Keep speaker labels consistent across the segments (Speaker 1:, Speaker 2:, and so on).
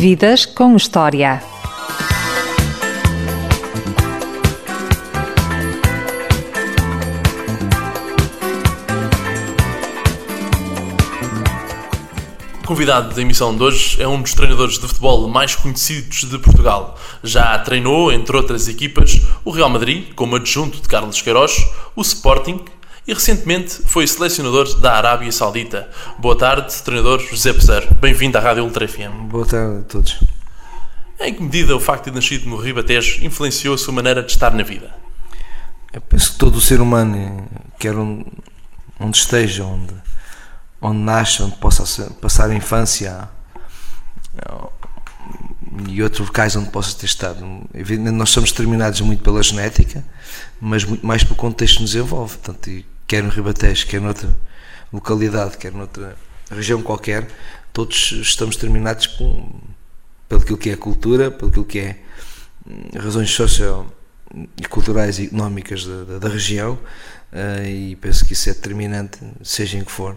Speaker 1: Vidas com História.
Speaker 2: O convidado da emissão de hoje é um dos treinadores de futebol mais conhecidos de Portugal. Já treinou, entre outras equipas, o Real Madrid, como adjunto de Carlos Queiroz, o Sporting e recentemente foi selecionador da Arábia Saudita. Boa tarde, treinador José Pesaro. Bem-vindo à Rádio Ultra FM.
Speaker 3: Boa tarde a todos.
Speaker 2: Em que medida o facto de ter nascido no Ribatejo influenciou a sua maneira de estar na vida?
Speaker 3: Eu penso que todo o ser humano, quer onde, esteja, onde, onde nasce, onde possa ser- passar a infância e outros locais onde possa ter estado. Nós somos determinados muito pela genética, mas muito mais pelo contexto que nos envolve. Portanto, quer no Ribatejo, quer noutra localidade, quer noutra região qualquer, todos estamos determinados por, pelo que é a cultura, pelo que é hum, razões socio e económicas da, da- da região eh, e penso que isso é determinante, seja em que for,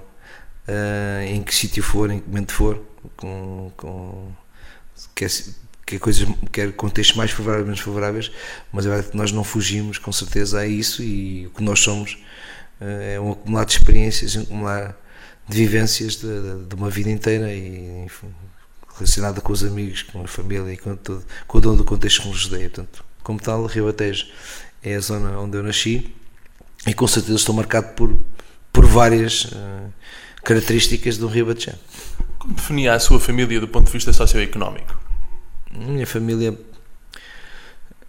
Speaker 3: eh, em que sítio for, em que momento for, com, com quer, quer coisas, quer contextos mais favoráveis, menos favoráveis, mas a verdade é que nós não fugimos com certeza a isso e o que nós somos eh, é um acumulado de experiências, um acumulado de vivências de, de- de uma vida inteira e enfim, relacionada com os amigos, com a família e com, todo, com o dono do contexto que nos rodeia. Portanto, como tal, Rio Batejo é a zona onde eu nasci e com certeza estou marcado por, por várias eh, características do Rio Batejo.
Speaker 2: Como definia a sua família do ponto de vista socioeconómico?
Speaker 3: A minha família,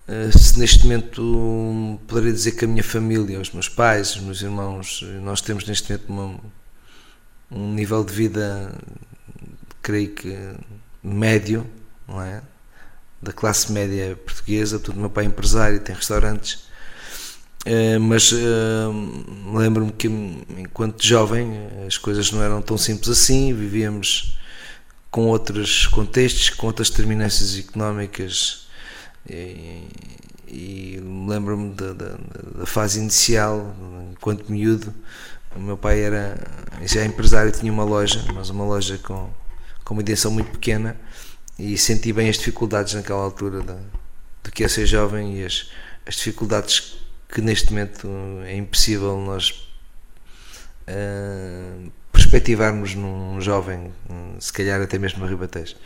Speaker 3: eh, se neste momento poderia dizer que a minha família, os meus pais, os meus irmãos, nós temos neste momento uma- um nível de vida, creio que médio, não é? Da classe média portuguesa, portanto, o meu pai é empresário, tem restaurantes, eh, mas eh, lembro-me que enquanto jovem as coisas não eram tão simples assim, vivíamos com outros contextos, com outras determinâncias económicas. E, e lembro-me da, da- da fase inicial, enquanto miúdo, o meu pai era já empresário, tinha uma loja, mas uma loja com, com uma dimensão muito pequena e senti bem as dificuldades naquela altura do que é ser jovem e as, as dificuldades que neste momento é impossível nós uh, perspectivarmos num jovem, hum, se calhar até mesmo no Ribatejo.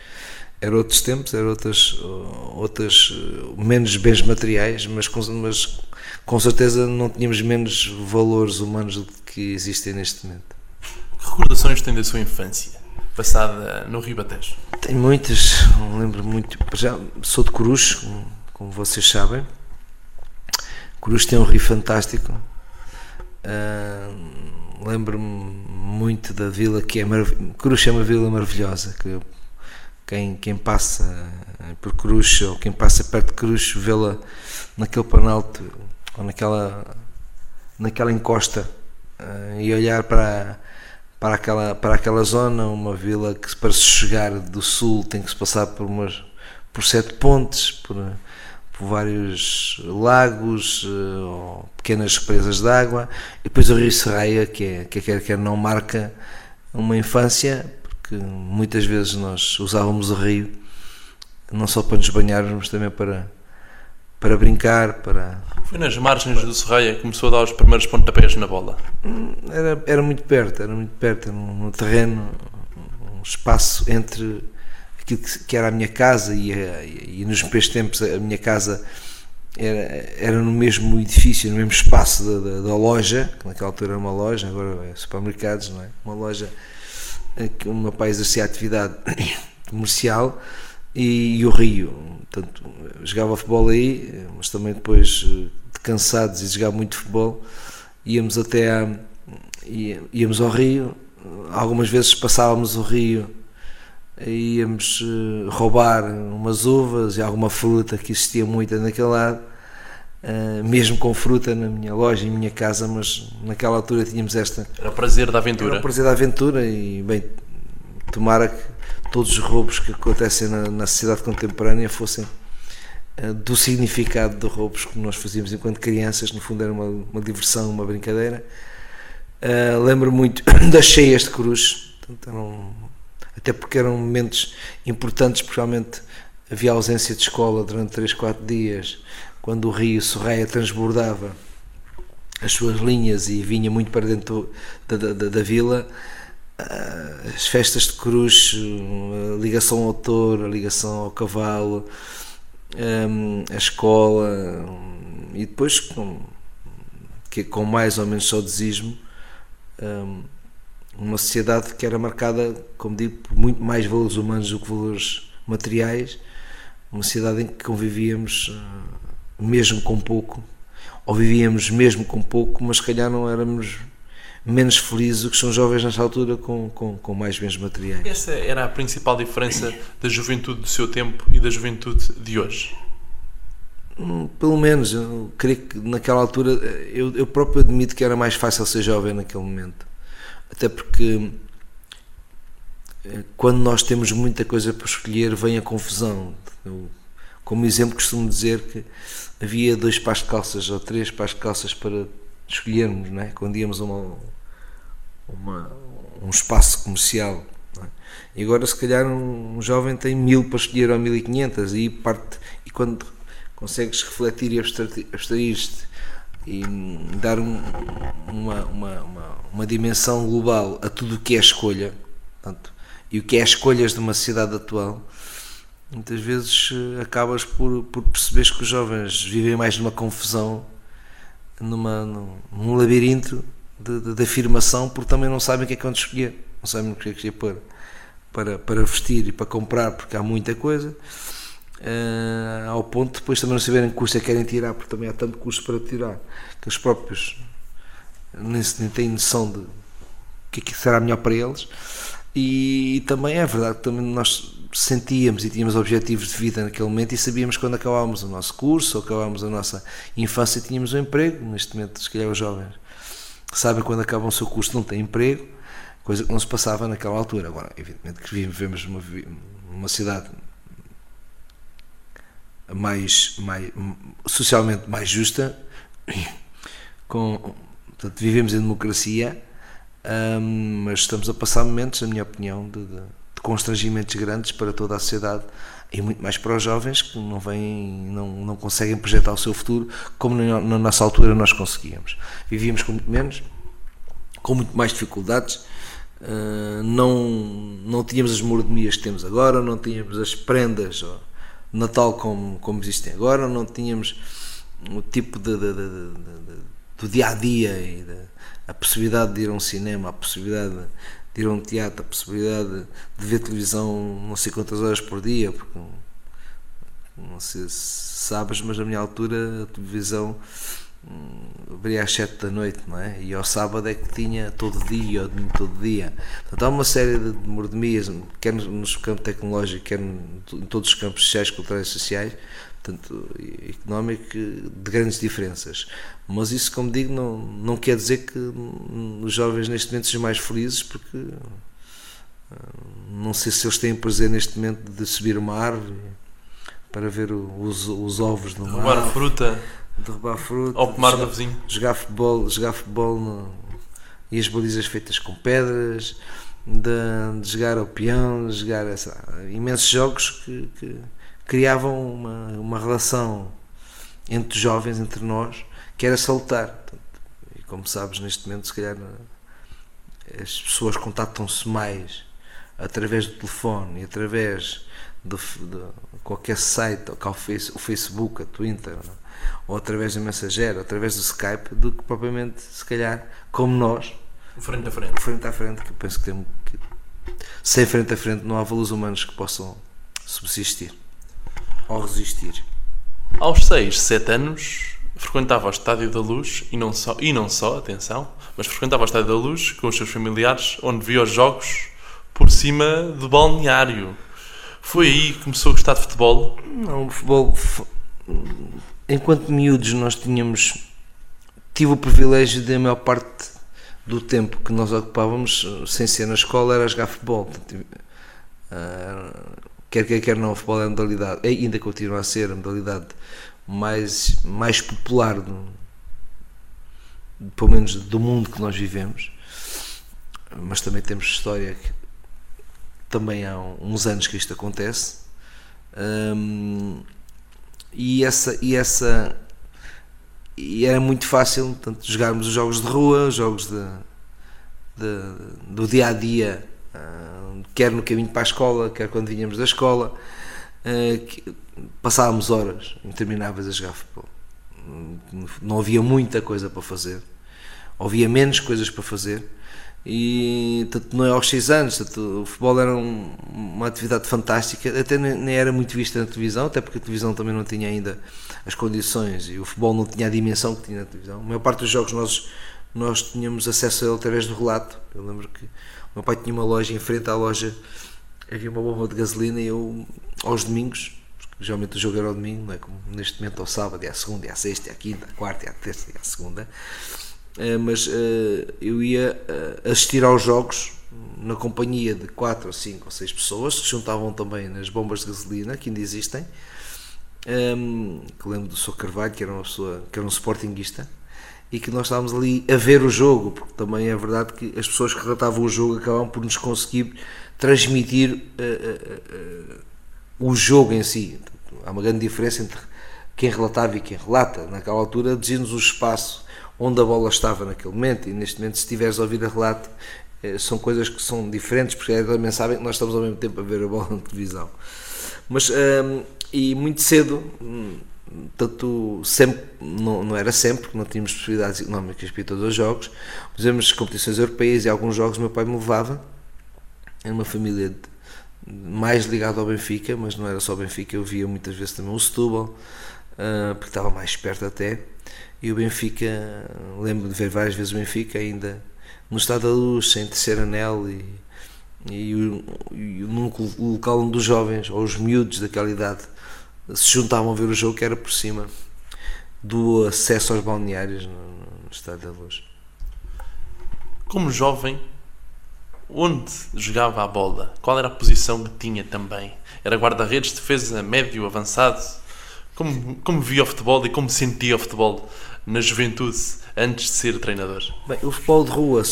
Speaker 3: Eram outros tempos, eram outras, uh, outras uh, menos bens materiais, mas com, mas com certeza não tínhamos menos valores humanos do que existem neste momento.
Speaker 2: Que recordações tem da sua infância, passada no Ribatejo?
Speaker 3: Tenho muitas, lembro muito. Já sou de Coruche, como, vocês sabem. Coruche tem um rio fantástico. Ah, Lembro-me muito da vila que é maravilhosa. Coruche é uma vila maravilhosa. Que quem, quem passa por Coruche ou quem passa perto de Coruche vê-la naquele planalto ou naquela, naquela encosta ah, e olhar para para aquela, para aquela zona, uma vila que para se chegar do sul tem que se passar por, umas, por sete pontes, por, por vários lagos eh, ou pequenas represas de água, e depois o Rio Serraia, que é, que quer quer não marca uma infância, porque muitas vezes nós usávamos o rio não só para nos banharmos, mas também para, para brincar, para,
Speaker 2: Foi nas margens do Serraia que começou a dar os primeiros pontapés na bola.
Speaker 3: era, era muito perto, era muito perto, era um terreno, um espaço entre aquilo que, que era a minha casa e, a, e nos primeiros tempos a minha casa era, era no mesmo edifício, no mesmo espaço da, da, da loja, que naquela altura era uma loja, agora é supermercados, não é? Uma loja em que o meu pai exercia atividade comercial e, e o Rio. Portanto, jogava futebol aí, mas também depois eh, de cansados e de jogar muito futebol, íamos até íamos ao Rio, algumas vezes passávamos o Rio íamos eh, roubar umas uvas e alguma fruta que existia muita naquele lado, eh, mesmo com fruta na minha loja, em minha casa, mas naquela altura tínhamos esta
Speaker 2: Era o prazer da
Speaker 3: era
Speaker 2: aventura.
Speaker 3: o prazer da aventura e, bem, tomara que todos os roubos que acontecem na, na sociedade contemporânea fossem eh, do significado de roubos que nós fazíamos enquanto crianças, no fundo era uma, uma diversão, uma brincadeira. Lembro muito das cheias de cruz, portanto, eram até porque eram momentos importantes, porque realmente havia ausência de escola durante 3, 4 dias, quando o rio Sorreia transbordava as suas linhas e vinha muito para dentro da, da, da vila, ah, as festas de cruz, a ligação ao touro, a ligação ao cavalo, a escola, e depois com, com mais ou menos saudosismo, uma sociedade que era marcada, como digo, por muito mais valores humanos do que valores materiais, uma sociedade em que convivíamos ah, mesmo com pouco, ou vivíamos mesmo com pouco, mas se calhar não éramos menos felizes do que são jovens nesta altura com, com, com mais bens materiais.
Speaker 2: Essa era a principal diferença da juventude do seu tempo e da juventude de hoje?
Speaker 3: Hum, pelo menos, eu creio que naquela altura eu, eu próprio admito que era mais fácil ser jovem naquele momento. Até porque eh, quando nós temos muita coisa para escolher, vem a confusão. Eu, como exemplo, costumo dizer que havia dois pares de calças ou três pares de calças para escolhermos, não é? quando íamos a uma, uma um espaço comercial. É? E agora, se calhar, um, um, jovem tem mil para escolher ou mil e quinhentas, e parte, e quando consegues refletir e abstrair-te e dar um, uma, uma, uma, uma, dimensão global a tudo o que é escolha portanto, e o que é escolhas de uma sociedade atual, muitas vezes eh, acabas por, por perceber que os jovens vivem mais numa confusão, numa, num, labirinto de, de, de, afirmação, porque também não sabem o que é que vão escolher, não sabem o que é que é pôr para, para vestir e para comprar, porque há muita coisa. Uh, ao ponto de depois também não saberem que curso é que querem tirar, porque também há tanto curso para tirar, que os próprios nem, nem têm noção de o que é que será melhor para eles. E, e também é verdade que também nós sentíamos e tínhamos objetivos de vida naquele momento e sabíamos quando acabávamos o nosso curso ou acabávamos a nossa infância tínhamos um emprego. Neste momento, se calhar, os jovens sabem quando acabam o seu curso não têm emprego, coisa que não se passava naquela altura. Agora, evidentemente que vivemos numa cidade mais, mais socialmente mais justa, com, portanto, vivemos em democracia, mas estamos a passar momentos, na minha opinião, de, de de constrangimentos grandes para toda a sociedade e muito mais para os jovens que não vêm, não, não conseguem projetar o seu futuro como na, na nossa altura nós conseguíamos. Vivíamos com muito menos, com muito mais dificuldades, uh, não, não tínhamos as mordomias que temos agora, não tínhamos as prendas de Natal como, como existem agora, não tínhamos o tipo de, de, de, do dia a dia e a possibilidade de ir a um cinema, a possibilidade de ir a um teatro, a possibilidade de ver televisão não sei quantas horas por dia, porque não sei se sabes, mas na minha altura a televisão abria às 7 da noite, não é? E ao sábado é que tinha todo dia, ou domingo todo dia. Portanto, há uma série de mordomias, quer nos campos tecnológicos, quer em todos os campos sociais, culturais e sociais, portanto, económico, de grandes diferenças. Mas isso, como digo, não, não quer dizer que os jovens neste momento sejam mais felizes, porque ah, não sei se eles têm prazer neste momento de subir uma árvore para ver os, os ovos no
Speaker 2: mar. Roubar fruta.
Speaker 3: Derrubar fruta.
Speaker 2: Ou pomar do vizinho.
Speaker 3: Jogar futebol, jogar futebol no, e as balizas feitas com pedras, de, de jogar ao peão, de jogar essa, imensos jogos que, que criavam uma, uma relação entre jovens, entre nós, que era salutar. E como sabes, neste momento, se calhar, as pessoas contatam-se mais através do telefone e através de, de qualquer site, ou o Facebook, a Twitter, ou através do mensageiro, através do Skype, do que propriamente, se calhar, como nós,
Speaker 2: frente a frente.
Speaker 3: Frente a frente, que eu penso que, temos que sem frente a frente não há valores humanos que possam subsistir ou resistir.
Speaker 2: Aos 6, 7 anos, frequentava o Estádio da Luz e não só, e não só, atenção, mas frequentava o Estádio da Luz com os seus familiares, onde via os jogos por cima do balneário. Foi aí que começou a gostar de futebol?
Speaker 3: Não, o futebol. Enquanto miúdos, nós tínhamos. Tive o privilégio de, a maior parte do tempo que nós ocupávamos, sem ser na escola, era jogar futebol. Ah, quer quer, quer não, o futebol é a modalidade, ainda continua a ser a modalidade mais, mais popular, do, pelo menos do mundo que nós vivemos, mas também temos história também há uns anos que isto acontece. Um, e essa e essa e era muito fácil tanto jogarmos os jogos de rua, os jogos de, de, do dia a dia, uh, quer no caminho para a escola, quer quando vinhamos da escola, uh, passávamos horas intermináveis a jogar futebol. Não havia muita coisa para fazer, havia menos coisas para fazer e tanto não é aos 6 anos, tanto, o futebol era um, uma atividade fantástica, até nem, era muito vista na televisão, até porque a televisão também não tinha ainda as condições e o futebol não tinha a dimensão que tinha na televisão. A maior parte dos jogos nós, nós tínhamos acesso a ele através do relato. Eu lembro que o meu pai tinha uma loja em frente à loja, havia uma bomba de gasolina e eu, aos domingos, geralmente o jogo era ao domingo, não é como neste momento ao sábado, e à segunda, e à sexta, e à quinta, à quarta, e à terça, e à segunda mas uh, eu ia uh, assistir aos jogos na companhia de 4 ou 5 ou 6 pessoas que juntavam também nas bombas de gasolina que ainda existem. Um, ehm, que lembro do Sr. Carvalho, que era uma pessoa que era um sportinguista, e que nós estávamos ali a ver o jogo, porque também é verdade que as pessoas que relatavam o jogo acabavam por nos conseguir transmitir o jogo em si. Há uma grande diferença entre quem relatava e quem relata. Naquela altura dizia-nos o espaço onde a bola estava naquele momento. E neste momento se estiveres a ouvir a relato eh, são coisas que são diferentes porque também sabem que nós estamos ao mesmo tempo a ver a bola na televisão. Mas um, e muito cedo hum, tanto sempre não, não era sempre porque não tínhamos possibilidades económicas para ir todos os jogos fizemos competições europeias e alguns jogos meu pai me levava. Era uma família mais ligada ao Benfica mas não era só o Benfica eu via muitas vezes também o Setúbal uh, porque estava mais perto até e o Benfica, lembro de ver várias vezes o Benfica ainda no estado da luz, sem terceiro anel e, e, e num local onde os jovens ou os miúdos daquela idade se juntavam a ver o jogo que era por cima do acesso aos balneários no, no estado da luz.
Speaker 2: Como jovem, onde jogava a bola? Qual era a posição que tinha também? Era guarda-redes, defesa, médio, avançado? Como, como via o futebol e como sentia o futebol na juventude antes de ser treinador?
Speaker 3: Bem, o futebol de rua,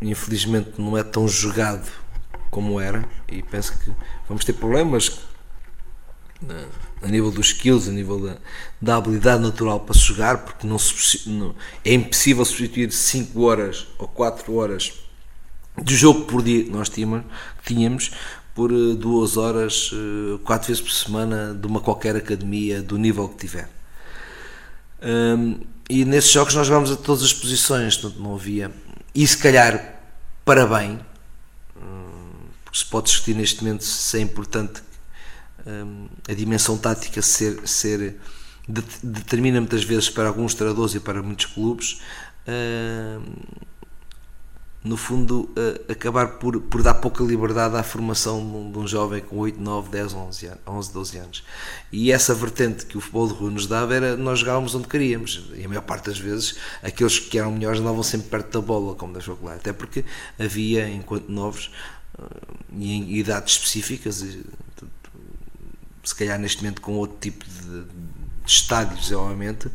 Speaker 3: infelizmente, não é tão jogado como era e penso que vamos ter problemas a nível dos skills, a nível da, da habilidade natural para jogar, porque não, não é impossível substituir 5 horas ou 4 horas de jogo por dia que nós tínhamos, tínhamos por eh, duas horas, eh, quatro vezes por semana, de uma qualquer academia, do nível que tiver. E nesses jogos nós jogámos a todas as posições, portanto não havia. E se calhar, para bem, porque se pode discutir neste momento se é importante a dimensão tática ser, ser determina muitas vezes para alguns treinadores e para muitos clubes. No fundo, uh, acabar por, por dar pouca liberdade à formação de um, de um, jovem com 8, 9, 10, 11, 11, 12 anos. E essa vertente que o futebol de rua nos dava era nós jogávamos onde queríamos. E a maior parte das vezes, aqueles que eram melhores andavam sempre perto da bola, como da chocolate. Até porque havia, enquanto novos, uh, e em idades específicas, se calhar neste momento com outro tipo de, de estádios, obviamente,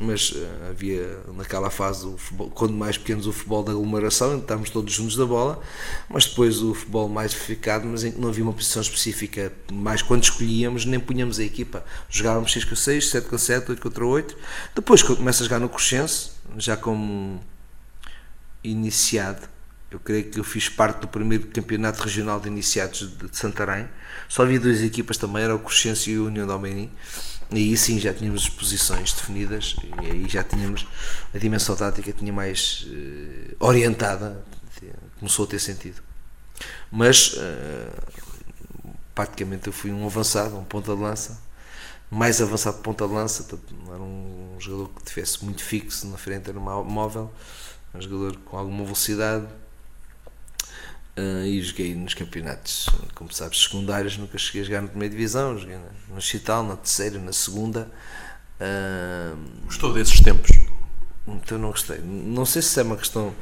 Speaker 3: mas uh, havia naquela fase, o futebol, quando mais pequenos, o futebol da aglomeração, estávamos todos juntos da bola, mas depois o futebol mais verificado, mas em que não havia uma posição específica, mais quando escolhíamos, nem punhamos a equipa, jogávamos 6 contra 6, 7 contra 7, 8 contra 8. Depois, quando começa a jogar no Crescense, já como iniciado, eu creio que eu fiz parte do primeiro campeonato regional de iniciados de Santarém, só havia duas equipas também, era o Crescense e a União de Almeirim e aí sim já tínhamos as posições definidas e aí já tínhamos a dimensão tática tinha mais uh, orientada, começou a ter sentido. Mas uh, praticamente eu fui um avançado, um ponta de lança, mais avançado ponta de lança, era um jogador que tivesse muito fixo na frente, era móvel, um jogador com alguma velocidade, Uh, e joguei nos campeonatos, como sabes, secundários, nunca cheguei a jogar na primeira divisão, joguei no, no Chital, na terceira, na segunda. Uh,
Speaker 2: Gostou desses tempos?
Speaker 3: Então não gostei. Não sei se é uma questão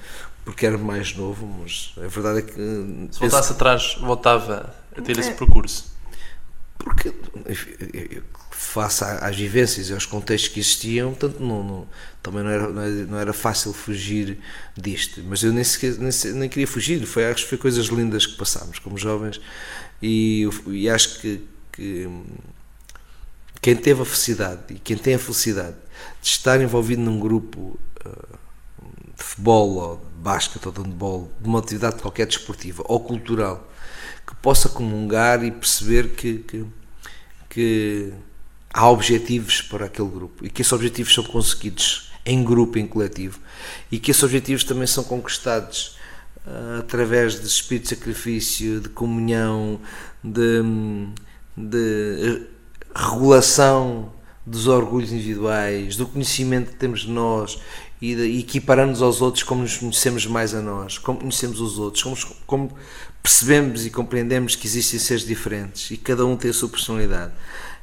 Speaker 3: porque era mais novo, mas a verdade é que.
Speaker 2: Se voltasse atrás, voltava a ter é, esse percurso.
Speaker 3: Porque, face às vivências e aos contextos que existiam, portanto, não, não, também não era, não era fácil fugir disto. Mas eu nem, sequer, nem, nem queria fugir, foi, acho que foi coisas lindas que passámos como jovens e, e acho que, que quem teve a felicidade e quem tem a felicidade de estar envolvido num grupo uh, de futebol ou de basquete ou de handball, de uma atividade qualquer desportiva ou cultural, que possa comungar e perceber que, que, que há objetivos para aquele grupo e que esses objetivos são conseguidos em grupo, em coletivo e que esses objetivos também são conquistados uh, através de espírito de sacrifício, de comunhão, de, de regulação dos orgulhos individuais, do conhecimento que temos de nós e, de, equiparando-nos aos outros como nos conhecemos mais a nós, como conhecemos os outros, como, como percebemos e compreendemos que existem seres diferentes e cada um tem a sua personalidade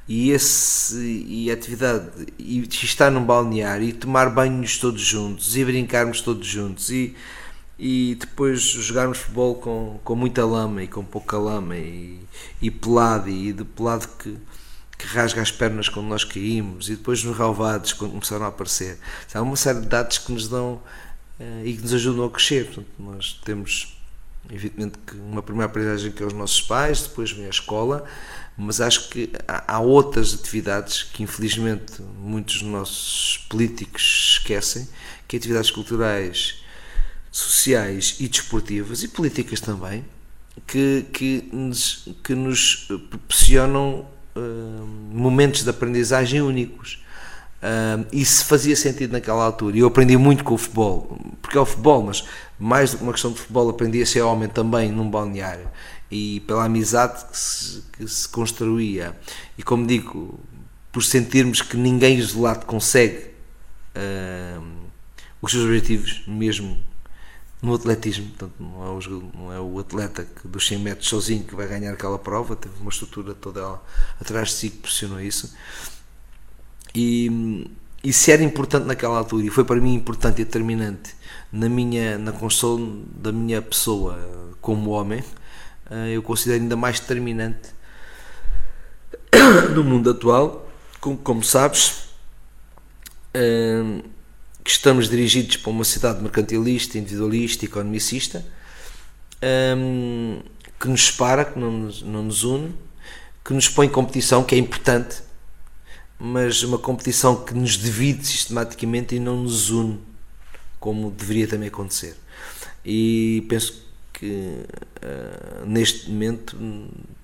Speaker 3: e esse e atividade e estar num balneário e tomar banhos todos juntos e brincarmos todos juntos e, e depois jogarmos futebol com, com muita lama e com pouca lama e, e pelado e de pelado que, que rasga as pernas quando nós caímos e depois nos ralvados quando começaram a aparecer. Há uma série de dados que nos dão uh, e que nos ajudam a crescer. Portanto, nós temos evidentemente uma primeira aprendizagem que é os nossos pais depois vem a escola mas acho que há outras atividades que infelizmente muitos dos nossos políticos esquecem, que é atividades culturais, sociais e desportivas e políticas também, que, que, nos, que nos proporcionam uh, momentos de aprendizagem únicos. Uh, isso fazia sentido naquela altura. E eu aprendi muito com o futebol, porque é o futebol, mas mais do que uma questão de futebol, aprendi a ser homem também num balneário e pela amizade que se, que se construía. E como digo, por sentirmos que ninguém isolado consegue uh, os seus objetivos, mesmo no atletismo, portanto, não é, o, não é o atleta que dos 100 metros sozinho que vai ganhar aquela prova, teve uma estrutura toda ela, atrás de si que pressionou isso. E, e se era importante naquela altura, e foi para mim importante e determinante na minha na construção da minha pessoa como homem, eu considero ainda mais determinante no mundo atual, como, como sabes, eh, que estamos dirigidos para uma cidade mercantilista, individualista, economicista, eh, que nos separa, que não nos, não nos une, que nos põe em competição, que é importante, mas uma competição que nos divide sistematicamente e não nos une, como deveria também acontecer. E penso que uh, neste momento,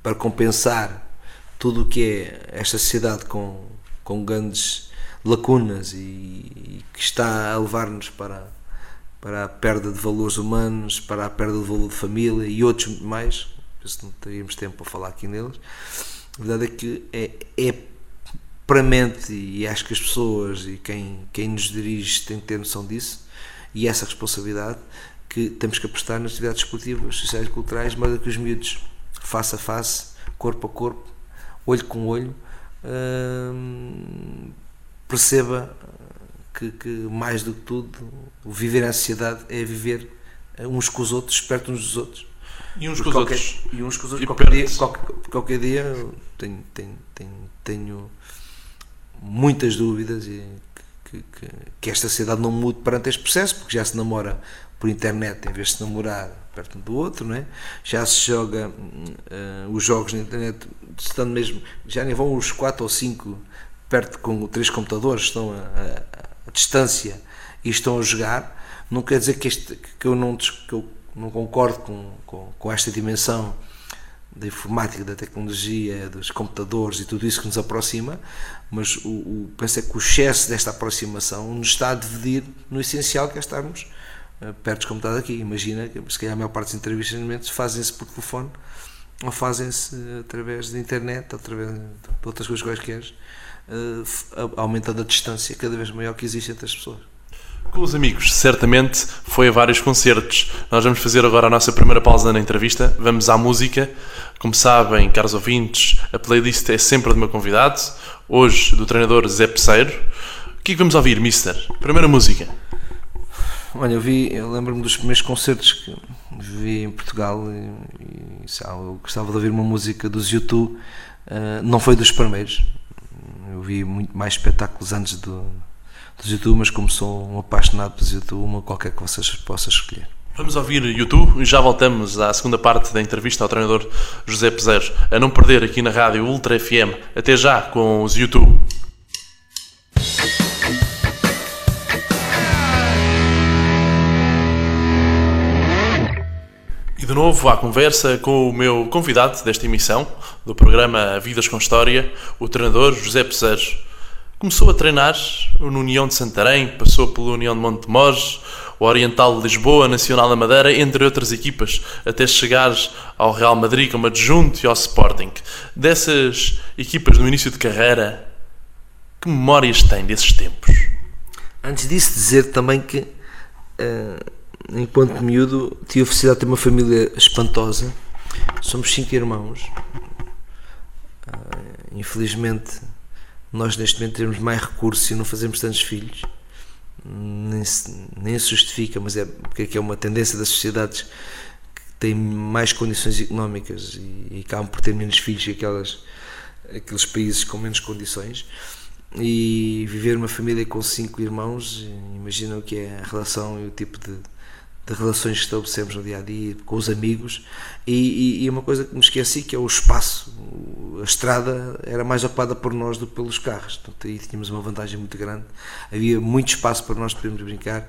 Speaker 3: para compensar tudo o que é esta sociedade com, com grandes lacunas e, e que está a levar-nos para, para a perda de valores humanos, para a perda de valor de família e outros mais, se não teríamos tempo para falar aqui neles, a verdade é que é, é para mente e acho que as pessoas e quem, quem nos dirige tem que ter noção disso e essa responsabilidade que temos que apostar nas atividades esportivas, sociais e culturais, mas que os miúdos, face a face, corpo a corpo, olho com olho, hum, perceba que, que, mais do que tudo, viver na sociedade é viver uns com os outros, perto uns dos outros.
Speaker 2: E uns com os qualquer, outros.
Speaker 3: E uns com os outros. Qualquer dia, qualquer, qualquer dia tenho, tenho, tenho, tenho muitas dúvidas e que, que, que, esta sociedade não mude perante este processo, porque já se namora por internet em vez de se namorar perto do outro, não é? já se joga uh, os jogos na internet, estando mesmo, já nem vão os 4 ou 5 perto com três computadores, estão a, a, a, distância e estão a jogar, não quer dizer que, este, que, eu, não, que eu não concordo com, com, com esta dimensão da informática, da tecnologia, dos computadores e tudo isso que nos aproxima, mas o, o, penso é que o excesso desta aproximação nos está a dividir no essencial que é estarmos eh, perto como está aqui. Imagina que se calhar a maior parte dos entrevistamentos fazem-se por telefone ou fazem-se através da internet, através de outras coisas quaisquer, uh, aumentando a distância cada vez maior que existe entre as pessoas.
Speaker 2: Com os amigos, certamente foi a vários concertos. Nós vamos fazer agora a nossa primeira pausa na entrevista. Vamos à música. Como sabem, caros ouvintes, a playlist é sempre de meu convidado. Hoje, do treinador Zé Pesseiro. O que é que vamos ouvir, Mister? Primeira música.
Speaker 3: Olha, eu vi, eu lembro-me dos primeiros concertos que vi em Portugal e, e sabe, eu gostava de ouvir uma música dos YouTube Uh, não foi dos primeiros. Eu vi muito mais espetáculos antes do, YouTube, mas como sou um apaixonado por YouTube, qualquer que vocês possam escolher.
Speaker 2: Vamos ouvir YouTube e já voltamos à segunda parte da entrevista ao treinador José Peseiro. A não perder aqui na rádio Ultra FM. Até já com os YouTube. E de novo à conversa com o meu convidado desta emissão, do programa Vidas com História, o treinador José Peseiro. Começou a treinar no União de Santarém, passou pela União de Montemores, o Oriental de Lisboa, Nacional da Madeira, entre outras equipas, até chegar ao Real Madrid como adjunto e ao Sporting. Dessas equipas no início de carreira, que memórias tem desses tempos?
Speaker 3: Antes disso, dizer também que, uh, enquanto miúdo, tive a felicidade de ter uma família espantosa. Somos cinco irmãos. Uh, infelizmente, nós neste momento temos mais recursos e não fazemos tantos filhos nem se, nem se justifica, mas é porque é é uma tendência das sociedades que têm mais condições económicas e, e acabam por ter menos filhos que aquelas, aqueles países com menos condições. E viver uma família com cinco irmãos, imaginam o que é a relação e o tipo de, de relações que estabelecemos no dia a dia com os amigos e, e, e, uma coisa que me esqueci que é o espaço. A estrada era mais ocupada por nós do que pelos carros. Portanto aí tínhamos uma vantagem muito grande. Havia muito espaço para nós podermos brincar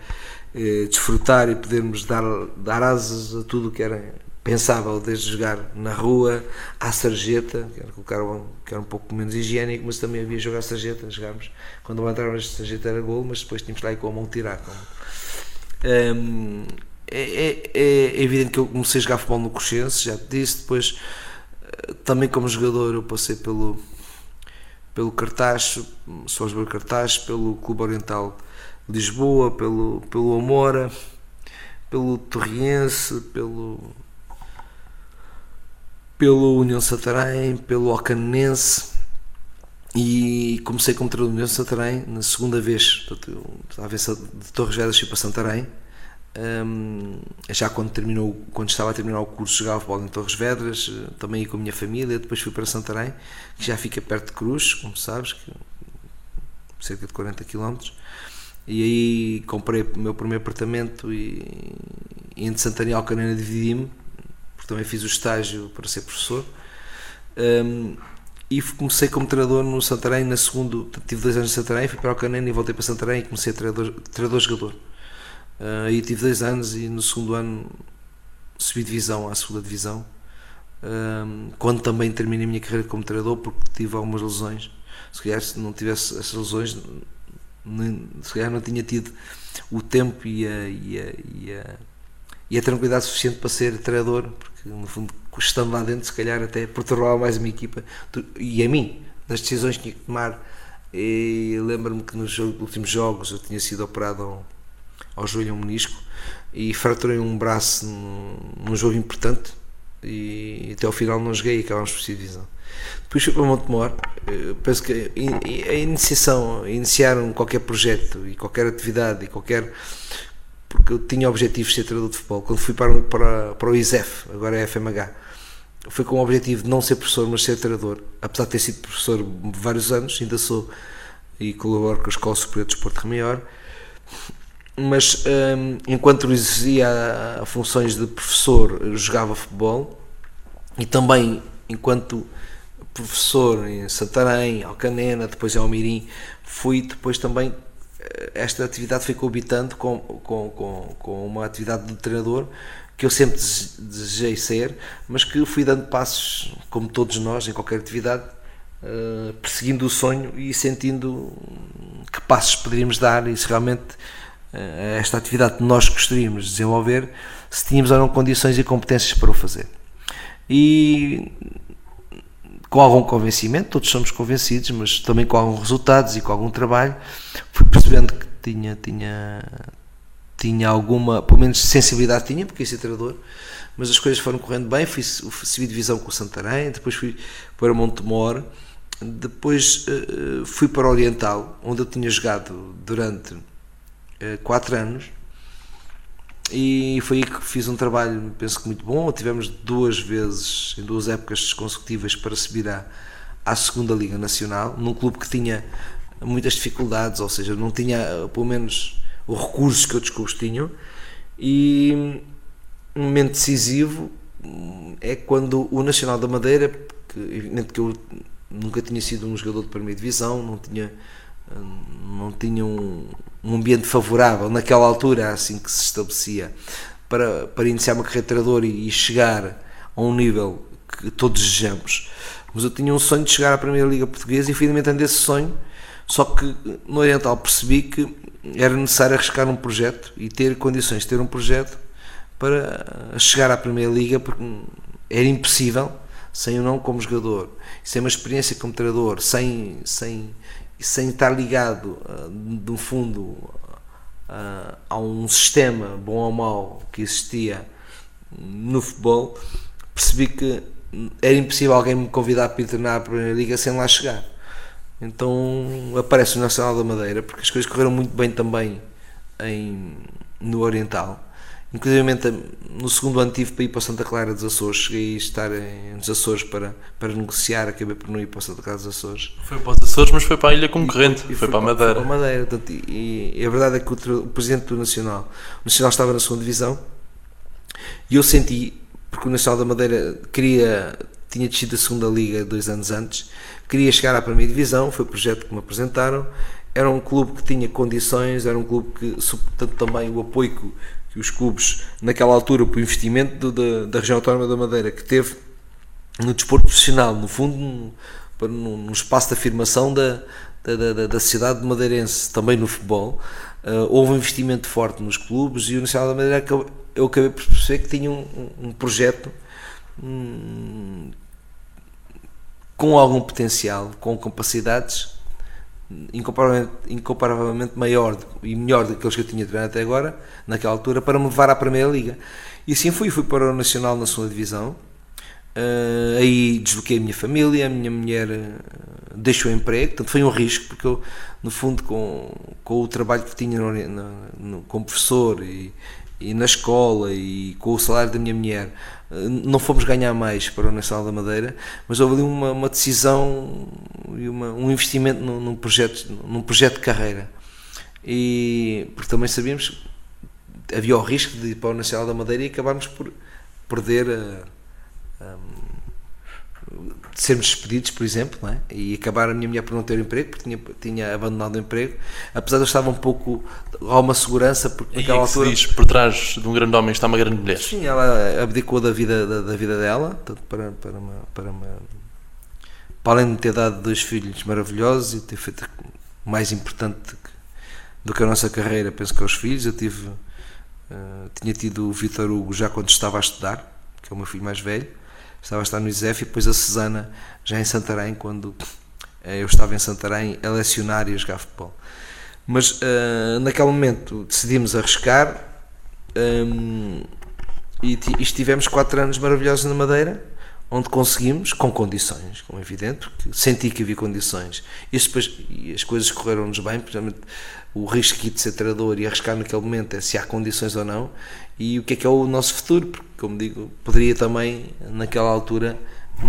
Speaker 3: eh, desfrutar e podermos dar, dar asas a tudo o que era pensável desde jogar na rua à sarjeta que era, colocar, que era um pouco menos higiênico mas também havia jogar sarjeta jogámos quando levantávamos a sarjeta era gol mas depois tínhamos lá e com a mão tirar como, um, é, é, é, evidente que eu comecei a jogar futebol no Crescense, já te disse, depois eh, também como jogador eu passei pelo pelo Cartaz, Salzburgo Cartaz, pelo Clube Oriental Lisboa, pelo, pelo Amora, pelo Torriense, pelo pelo União Santarém, pelo Alcanense e comecei como treinador do União Santarém na segunda vez, a vez de Torres Vedras fui para Santarém. Um, já quando terminou quando estava a terminar o curso jogava futebol em Torres Vedras também com a minha família depois fui para Santarém que já fica perto de Cruz como sabes que, cerca de 40 km e aí comprei o meu primeiro apartamento e, e entre Santarém e Alcanena dividi-me porque também fiz o estágio para ser professor. Um, e comecei como treinador no Santarém na segunda, tive dois anos em Santarém, fui para o Canena e voltei para Santarém e comecei a treinador, treinador jogador Uh, aí tive dois anos e no segundo ano subi divisão à segunda divisão. Uh, quando também terminei a minha carreira como treinador, porque tive algumas lesões. Se calhar, se não tivesse essas lesões, nem, se calhar não tinha tido o tempo e a, e a, e a, e a tranquilidade suficiente para ser treinador, porque no fundo, estando lá dentro, se calhar até perturbava mais a minha equipa e a mim, nas decisões que tinha que tomar. E lembro-me que nos últimos jogos eu tinha sido operado ao joelho um menisco e fraturei um braço num, num jogo importante e até ao final não joguei e acabámos por ser divisão. Depois fui para Montemor, penso que a iniciação, iniciaram qualquer projeto e qualquer atividade e qualquer porque eu tinha objetivos de ser treinador de futebol. Quando fui para, para, para o ISEF, agora é FMH, foi com o objetivo de não ser professor, mas ser treinador. Apesar de ter sido professor vários anos, ainda sou e colaboro com a Escola Superior de Desporto Maior mas um, enquanto exercia funções de professor, jogava futebol e também enquanto professor em Santarém, Alcanena, depois em Almirim, fui depois também eh, esta atividade foi coabitando com, com, com, com uma atividade de treinador que eu sempre desejei ser, mas que fui dando passos, como todos nós, em qualquer atividade, uh, perseguindo o sonho e sentindo que passos poderíamos dar e se realmente eh, esta atividade que nós gostaríamos de desenvolver, se tínhamos ou não condições e competências para o fazer. E com algum convencimento, todos somos convencidos, mas também com alguns resultados e com algum trabalho, fui percebendo que tinha, tinha, tinha alguma, pelo menos sensibilidade tinha, porque ia ser treinador, mas as coisas foram correndo bem, fui, subi divisão com o Santarém, depois fui para Montemor, depois uh, fui para Oriental, onde eu tinha jogado durante eh, quatro anos e foi aí que fiz um trabalho, penso que muito bom. Tivemos duas vezes, em duas épocas consecutivas, para subir à, à segunda Liga Nacional, num clube que tinha muitas dificuldades, ou seja, não tinha pelo menos os recursos que outros clubes tinham, e um momento decisivo é quando o Nacional da Madeira, que evidentemente que eu nunca tinha sido um jogador de primeira divisão, não tinha, não tinha um, um ambiente favorável naquela altura, assim que se estabelecia, para, para iniciar uma carreira de treinador e, e chegar a um nível que todos desejamos. Mas eu tinha um sonho de chegar à Primeira Liga Portuguesa e finalmente andei esse sonho, só que no Oriental percebi que era necessário arriscar um projeto e ter condições de ter um projeto para chegar à Primeira Liga, porque era impossível sem o não como jogador, sem uma experiência como treinador, sem, sem, sem estar ligado, no fundo, uh, a um sistema, bom ou mau, que existia no futebol, percebi que era impossível alguém me convidar para treinar a Primeira Liga sem lá chegar. Então aparece o Nacional da Madeira, porque as coisas correram muito bem também em, no Oriental. Inclusive no segundo ano tive para ir para Santa Clara dos Açores, cheguei a estar em, nos Açores para, para negociar, acabei por não ir para Santa Clara dos Açores.
Speaker 2: Foi para os Açores, mas foi para a ilha concorrente, e, e foi, foi, para a Madeira.
Speaker 3: Para a Madeira, portanto, e, e, a verdade é que o, o, presidente do Nacional, o Nacional estava na segunda divisão, e eu senti, porque o Nacional da Madeira queria, tinha descido a segunda liga dois anos antes, queria chegar à primeira divisão, foi o projeto que me apresentaram, era um clube que tinha condições, era um clube que, portanto, também o apoio que, os clubes, naquela altura, o investimento do, da, da região autónoma da Madeira, que teve no desporto profissional, no fundo, no, no espaço de afirmação da, da, da, da cidade de madeirense, também no futebol, uh, houve um investimento forte nos clubes e o Nacional da Madeira, eu acabei por perceber que tinha um, um projeto um, com algum potencial, com capacidades incomparavelmente, incomparavelmente maior e melhor do que aqueles que eu tinha treinado até agora, naquela altura, para me levar à Primeira Liga. E assim fui, fui para o Nacional na segunda Divisão. Uh, aí desloquei a minha família, a minha mulher uh, deixou o emprego, portanto foi um risco, porque eu, no fundo, com, com o trabalho que tinha no, no, no, como professor e, e na escola e com o salário da minha mulher, não fomos ganhar mais para o Nacional da Madeira, mas houve ali uma, uma decisão e uma, um investimento num, num, projeto, num projeto de carreira. E porque também sabíamos havia o risco de ir para o Nacional da Madeira e acabarmos por perder a, de sermos despedidos, por exemplo, é? e acabar a minha mulher por não ter emprego, porque tinha, tinha abandonado o emprego, apesar de eu estar um pouco, há uma segurança, porque
Speaker 2: naquela é altura... diz, por trás de um grande homem está uma grande mulher.
Speaker 3: Sim, ela abdicou da vida, da, da vida dela, para, para, uma, para, uma, para além de ter dado dois filhos maravilhosos e ter feito mais importante do que a nossa carreira, penso que aos filhos, eu tive, uh, tinha tido o Vitor Hugo já quando estava a estudar, que é o meu filho mais velho, estava a estar no ISEF e depois a Susana já em Santarém, quando eh, eu estava em Santarém a lecionar e a jogar futebol. Mas uh, naquele momento decidimos arriscar um, e, e estivemos quatro anos maravilhosos na Madeira, onde conseguimos, com condições, como é evidente, senti que havia condições. E, depois, e as coisas correram-nos bem, principalmente o risco de ser treinador e arriscar naquele momento é se há condições ou não e o que é que é o nosso futuro, porque, como digo, poderia também, naquela altura.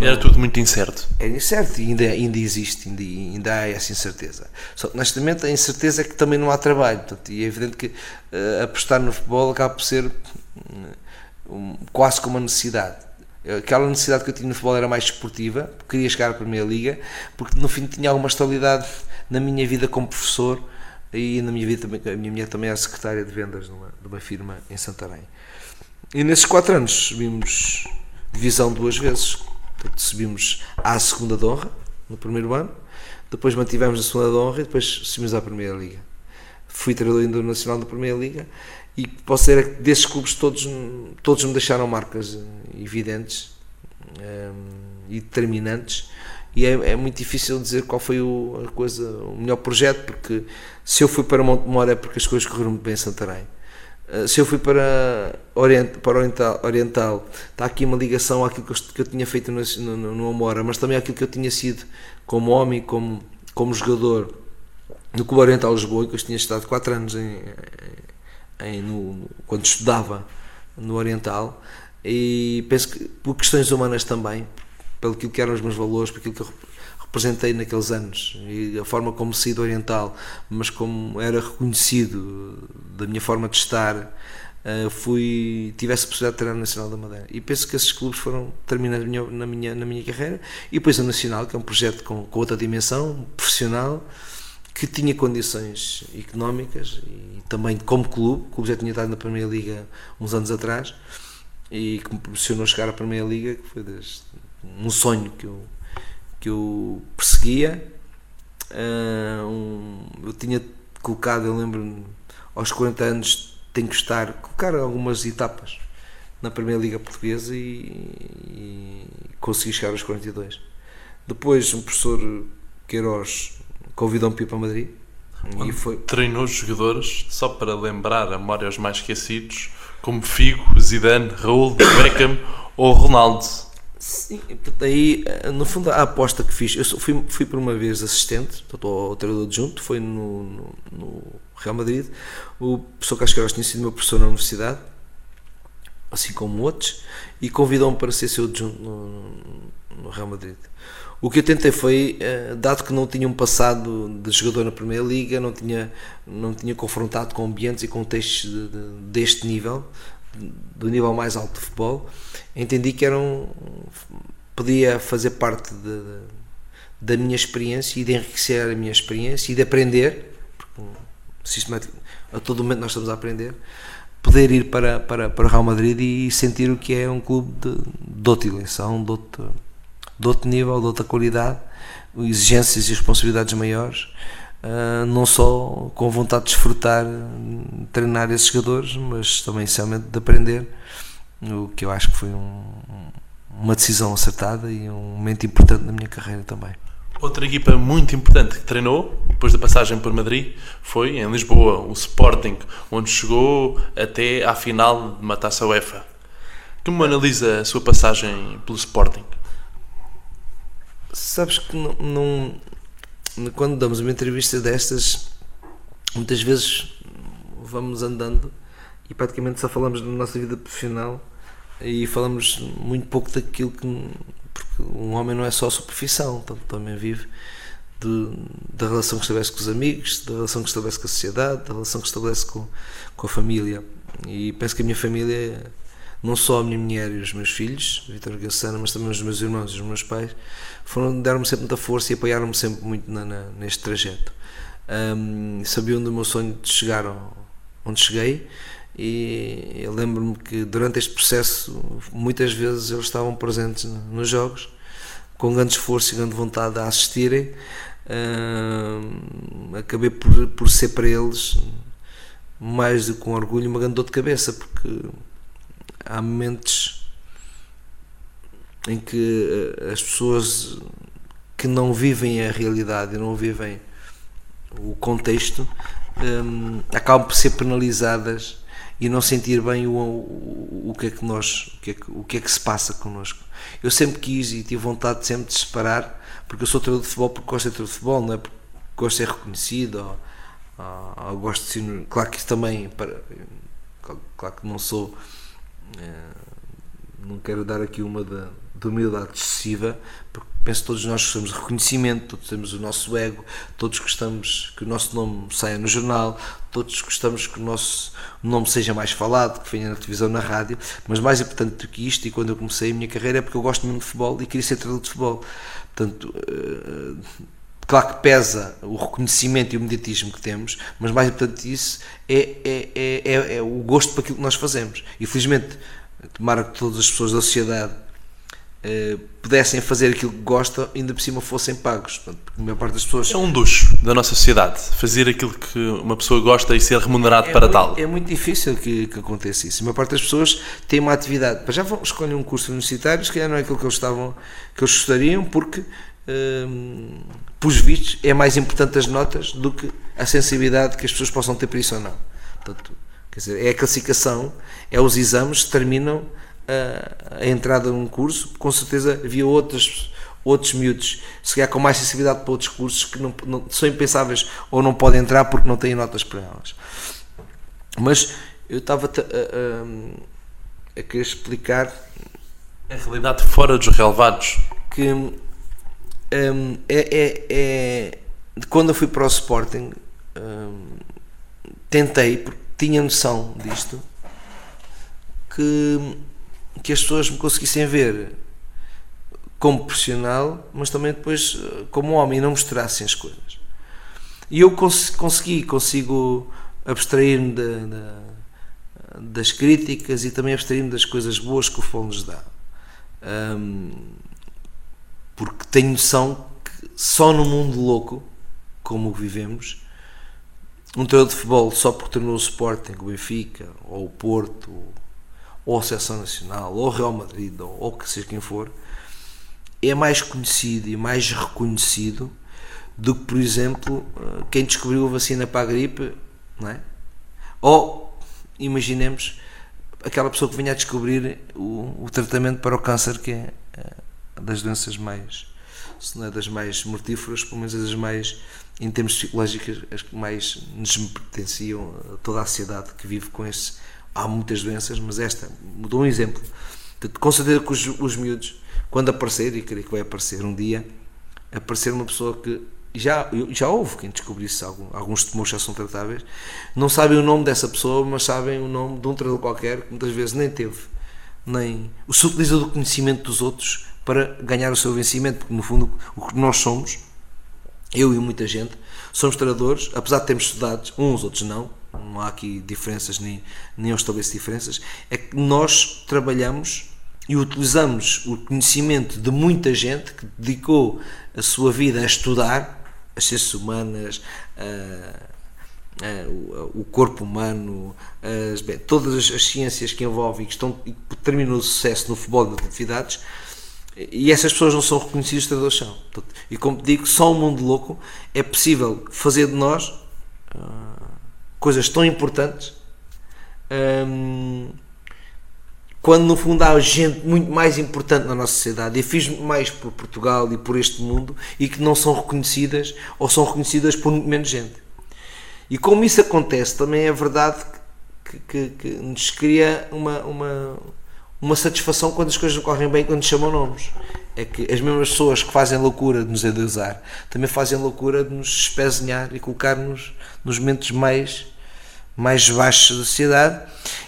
Speaker 2: Era tudo muito incerto.
Speaker 3: Era incerto e ainda, ainda existe, ainda, ainda há essa incerteza. Só que, neste momento, a incerteza é que também não há trabalho. Portanto, e é evidente que uh, apostar no futebol acaba por ser um, quase como uma necessidade. Aquela necessidade que eu tinha no futebol era mais esportiva, queria chegar à Primeira Liga, porque no fim tinha alguma estabilidade na minha vida como professor e na minha vida também, a minha mulher também é secretária de vendas numa, de uma firma em Santarém. E nesses quatro anos subimos divisão duas vezes. Portanto, subimos à segunda honra, no primeiro ano, depois mantivemos a segunda honra e depois subimos à primeira liga. Fui treinador internacional da primeira liga e posso dizer que desses clubes todos, todos me deixaram marcas evidentes ehm, e determinantes e é, é, muito difícil dizer qual foi o, a coisa, o melhor projeto, porque se eu fui para Montemor é porque as coisas correram muito bem em Santarém. Uh, se eu fui para, Orient, para Oriental, Oriental, está aqui uma ligação àquilo que eu, que eu tinha feito no, no, no Amora, mas também àquilo que eu tinha sido como homem, como, como jogador no Clube Oriental Lisboa, que eu tinha estado 4 anos em, em, no, quando estudava no Oriental, e penso que por questões humanas também, pelo que eram os meus valores, por aquilo que eu representei naqueles anos e a forma como saí do Oriental, mas como era reconhecido da minha forma de estar, uh, fui, tivesse a possibilidade de treinar no Nacional da Madeira. E penso que esses clubes foram terminando na minha, na minha carreira. E depois o Nacional, que é um projeto com, com outra dimensão, profissional, que tinha condições económicas e também como clube, o clube já tinha estado na Primeira Liga uns anos atrás e que me proporcionou chegar à Primeira Liga, que foi um sonho que eu que eu perseguia. Uh, um, eu tinha colocado, eu lembro aos 40 anos tenho que estar, colocar algumas etapas na Primeira Liga Portuguesa e, e consegui chegar aos 42. Depois, um professor Queiroz convidou-me para ir para Madrid.
Speaker 2: e foi... Treinou jogadores, só para lembrar a memória aos mais esquecidos, como Figo, Zidane, Raul, Beckham ou Ronaldo.
Speaker 3: Sim, aí, no fundo, a aposta que fiz, eu fui, fui por uma vez assistente, portanto, ao treinador adjunto, foi no, no, no, Real Madrid. O professor Casqueiros tinha sido meu professor na universidade, assim como outros, e convidou-me para ser seu adjunto no, no, Real Madrid. O que eu tentei foi, eh, dado que não tinha um passado de jogador na Primeira Liga, não tinha, não tinha confrontado com ambientes e contextos de, de, deste nível, do nível mais alto de futebol, entendi que era um, podia fazer parte de, da minha experiência e de enriquecer a minha experiência e de aprender, porque a todo momento nós estamos a aprender, poder ir para, para, para o Real Madrid e sentir o que é um clube de, de outra eleição, de outro, de outro nível, de outra qualidade, exigências e responsabilidades maiores Uh, não só com vontade de desfrutar, de treinar esses jogadores, mas também essencialmente de aprender, o que eu acho que foi um, uma decisão acertada e um momento importante na minha carreira também.
Speaker 2: Outra equipa muito importante que treinou, depois da passagem por Madrid, foi em Lisboa, o Sporting, onde chegou até à final de uma taça UEFA. Como analisa a sua passagem pelo Sporting?
Speaker 3: Sabes que não, não quando damos uma entrevista destas, muitas vezes vamos andando e praticamente só falamos da nossa vida profissional e falamos muito pouco daquilo que. Porque um homem não é só a sua profissão, também vive de, da relação que estabelece com os amigos, da relação que estabelece com a sociedade, da relação que estabelece com, com a família. E penso que a minha família, não só a minha mulher e os meus filhos, Vitor Gassana, mas também os meus irmãos e os meus pais, deram-me sempre muita força e apoiaram-me sempre muito na, na, neste trajeto. Um, sabiam do meu sonho de chegar onde cheguei e eu lembro-me que durante este processo muitas vezes eles estavam presentes nos jogos com grande esforço e grande vontade a assistirem um, acabei por, por ser para eles mais do que um orgulho uma grande dor de cabeça porque há momentos em que eh, as pessoas que não vivem a realidade e não vivem o contexto um, acabam por ser penalizadas e não sentir bem o, o, o que é que nós o que é que, o que é que se passa connosco. Eu sempre quis e tive vontade de sempre de separar porque eu sou treinador de futebol porque gosto de ter de futebol não é? Porque gosto de ser reconhecido ou, ou, ou gosto de ser claro que isso também para, claro que não sou não quero dar aqui uma da de humildade excessiva, porque penso que todos nós gostamos de reconhecimento, todos temos o nosso ego, todos gostamos que o nosso nome saia no jornal, todos gostamos que o nosso nome seja mais falado, que venha na televisão, na rádio, mas mais importante do que isto, e quando eu comecei a minha carreira, é porque eu gosto muito de futebol e queria ser treinador de futebol. Portanto, uh, claro que pesa o reconhecimento e o mediatismo que temos, mas mais importante disso é, é, é, é, é o gosto para aquilo que nós fazemos. E felizmente, tomara que todas as pessoas da sociedade Uh, pudessem fazer aquilo que gostam, ainda por cima fossem pagos. Portanto, a maior parte das pessoas.
Speaker 2: É um luxo da nossa sociedade, fazer aquilo que uma pessoa gosta e ser remunerado
Speaker 3: é
Speaker 2: para
Speaker 3: muito,
Speaker 2: tal.
Speaker 3: É muito difícil que, que aconteça isso. A maior parte das pessoas tem uma atividade. Já vão escolher um curso universitário, se calhar não é aquilo que eles, estavam, que eles gostariam, porque, um, pelos vistos, é mais importante as notas do que a sensibilidade que as pessoas possam ter para isso ou não. Portanto, quer dizer, é a classificação, é os exames que terminam a, a entrada num curso, com certeza havia outros outros miúdos, se calhar com mais sensibilidade para outros cursos que não, não, são impensáveis ou não podem entrar porque não têm notas para elas. Mas eu estava a, a, a querer explicar.
Speaker 2: A realidade fora dos relevados.
Speaker 3: que um, é, é, é, quando eu fui para o Sporting um, tentei, porque tinha noção disto, que, que as pessoas me conseguissem ver como profissional, mas também depois eh, como homem e não misturassem as coisas. E eu cons consegui, consigo abstrair-me das críticas e também abstrair-me das coisas boas que o futebol nos dá. Um, porque tenho noção que só no mundo louco, como o vivemos, um treinador de futebol só porque tornou o Sporting, o Benfica, ou o Porto, ou a Seleção Nacional, ou o Real Madrid, ou, ou que seja quem for, é mais conhecido e mais reconhecido do que, por exemplo, quem descobriu a vacina para a gripe, não é? Ou, imaginemos, aquela pessoa que vinha a descobrir o, o tratamento para o câncer, que é, é das doenças mais, se não é das mais mortíferas, pelo menos das mais, em termos psicológicos, as que mais nos pertenciam a toda a sociedade que vive com esse. Há muitas doenças, mas esta, dou um exemplo. Com certeza que os, os miúdos, quando aparecer, e creio que vai aparecer um dia, aparecer uma pessoa que já, já houve quem descobrisse algum, alguns tumores já são tratáveis, não sabem o nome dessa pessoa, mas sabem o nome de um treinador qualquer que muitas vezes nem teve, nem o se utiliza do conhecimento dos outros para ganhar o seu vencimento, porque no fundo o que nós somos, eu e muita gente, somos treinadores, apesar de termos estudado, uns, outros não, não há aqui diferenças, nem, nem eu estabeleço diferenças, é que nós trabalhamos e utilizamos o conhecimento de muita gente que dedicou a sua vida a estudar as ciências humanas, o corpo humano, as, bem, todas as, ciências que envolvem que, estão, e que determinam o sucesso no futebol de atividades, e essas pessoas não são reconhecidas treinadores são. E como digo, só um mundo louco é possível fazer de nós uh, coisas tão importantes um, quando no fundo há gente muito mais importante na nossa sociedade e fiz mais por Portugal e por este mundo e que não são reconhecidas ou são reconhecidas por muito menos gente. E como isso acontece, também é verdade que, que, que nos cria uma, uma, uma satisfação quando as coisas correm bem, quando chamam nomes. É que as mesmas pessoas que fazem loucura de nos endeusar também fazem loucura de nos espezinhar e colocar-nos nos momentos mais mais baixos da sociedade,